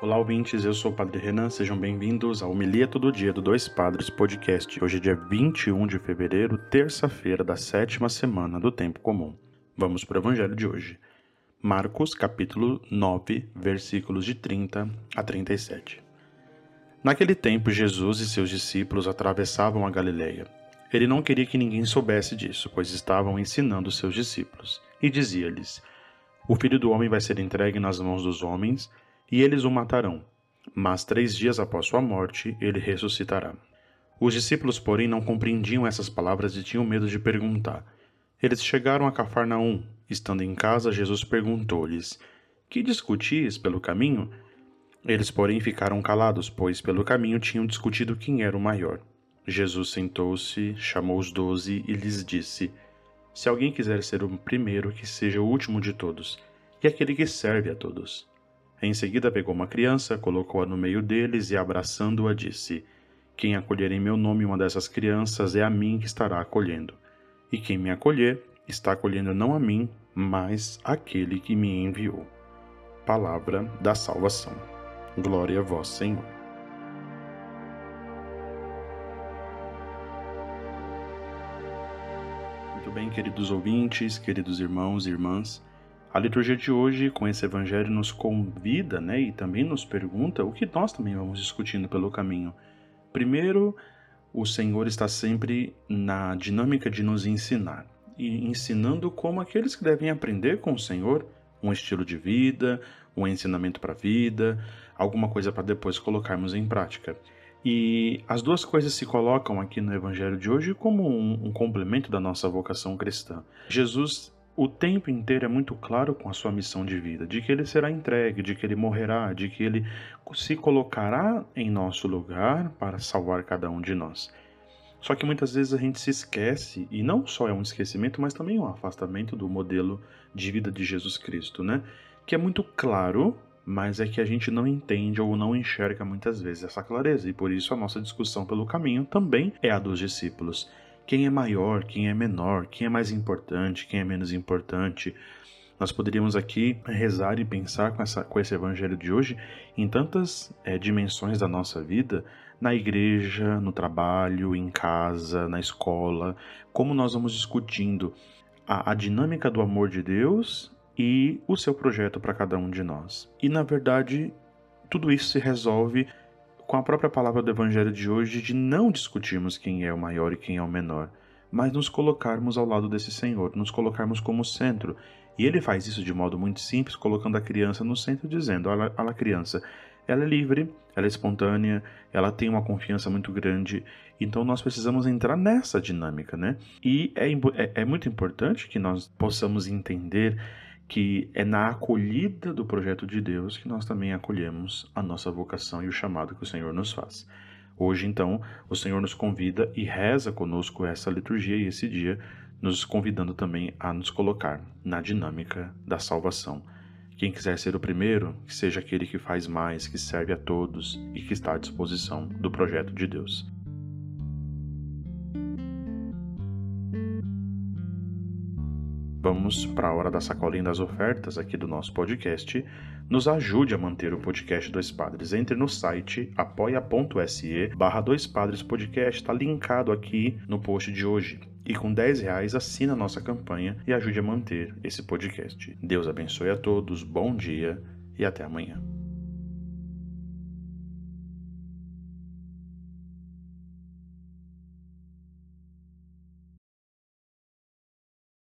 Olá, ouvintes, eu sou o Padre Renan, sejam bem-vindos ao Homilia Todo Dia do Dois Padres Podcast. Hoje é dia 21 de fevereiro, terça-feira da sétima semana do Tempo Comum. Vamos para o Evangelho de hoje. Marcos, capítulo 9, versículos de 30 a 37. Naquele tempo, Jesus e seus discípulos atravessavam a Galileia. Ele não queria que ninguém soubesse disso, pois estavam ensinando seus discípulos, e dizia-lhes: O filho do homem vai ser entregue nas mãos dos homens e eles o matarão. Mas três dias após sua morte, ele ressuscitará. Os discípulos, porém, não compreendiam essas palavras e tinham medo de perguntar. Eles chegaram a Cafarnaum. Estando em casa, Jesus perguntou-lhes: Que discutis pelo caminho? Eles, porém, ficaram calados, pois pelo caminho tinham discutido quem era o maior. Jesus sentou-se, chamou os doze e lhes disse: Se alguém quiser ser o primeiro, que seja o último de todos, e aquele que serve a todos. Em seguida pegou uma criança, colocou-a no meio deles e, abraçando-a, disse: Quem acolher em meu nome uma dessas crianças é a mim que estará acolhendo. E quem me acolher está acolhendo não a mim, mas aquele que me enviou. Palavra da salvação. Glória a vós, Senhor. Muito bem, queridos ouvintes, queridos irmãos e irmãs. A liturgia de hoje, com esse evangelho, nos convida né, e também nos pergunta o que nós também vamos discutindo pelo caminho. Primeiro, o Senhor está sempre na dinâmica de nos ensinar e ensinando como aqueles que devem aprender com o Senhor um estilo de vida, um ensinamento para a vida, alguma coisa para depois colocarmos em prática. E as duas coisas se colocam aqui no Evangelho de hoje como um, um complemento da nossa vocação cristã. Jesus o tempo inteiro é muito claro com a sua missão de vida, de que ele será entregue, de que ele morrerá, de que ele se colocará em nosso lugar para salvar cada um de nós. Só que muitas vezes a gente se esquece, e não só é um esquecimento, mas também um afastamento do modelo de vida de Jesus Cristo, né? Que é muito claro, mas é que a gente não entende ou não enxerga muitas vezes essa clareza, e por isso a nossa discussão pelo caminho também é a dos discípulos quem é maior, quem é menor, quem é mais importante, quem é menos importante. Nós poderíamos aqui rezar e pensar com, essa, com esse evangelho de hoje em tantas é, dimensões da nossa vida, na igreja, no trabalho, em casa, na escola, como nós vamos discutindo a, a dinâmica do amor de Deus e o seu projeto para cada um de nós. E na verdade, tudo isso se resolve com a própria palavra do Evangelho de hoje de não discutirmos quem é o maior e quem é o menor, mas nos colocarmos ao lado desse Senhor, nos colocarmos como centro. E ele faz isso de modo muito simples, colocando a criança no centro, dizendo: Olha, a criança, ela é livre, ela é espontânea, ela tem uma confiança muito grande. Então nós precisamos entrar nessa dinâmica, né? E é, é, é muito importante que nós possamos entender que é na acolhida do projeto de Deus que nós também acolhemos a nossa vocação e o chamado que o Senhor nos faz. Hoje, então, o Senhor nos convida e reza conosco essa liturgia e esse dia, nos convidando também a nos colocar na dinâmica da salvação. Quem quiser ser o primeiro, que seja aquele que faz mais, que serve a todos e que está à disposição do projeto de Deus. Vamos para a hora da sacolinha das ofertas aqui do nosso podcast. Nos ajude a manter o podcast Dois Padres. Entre no site apoia.se barra Dois Padres Podcast, está linkado aqui no post de hoje. E com 10 reais assina a nossa campanha e ajude a manter esse podcast. Deus abençoe a todos, bom dia e até amanhã.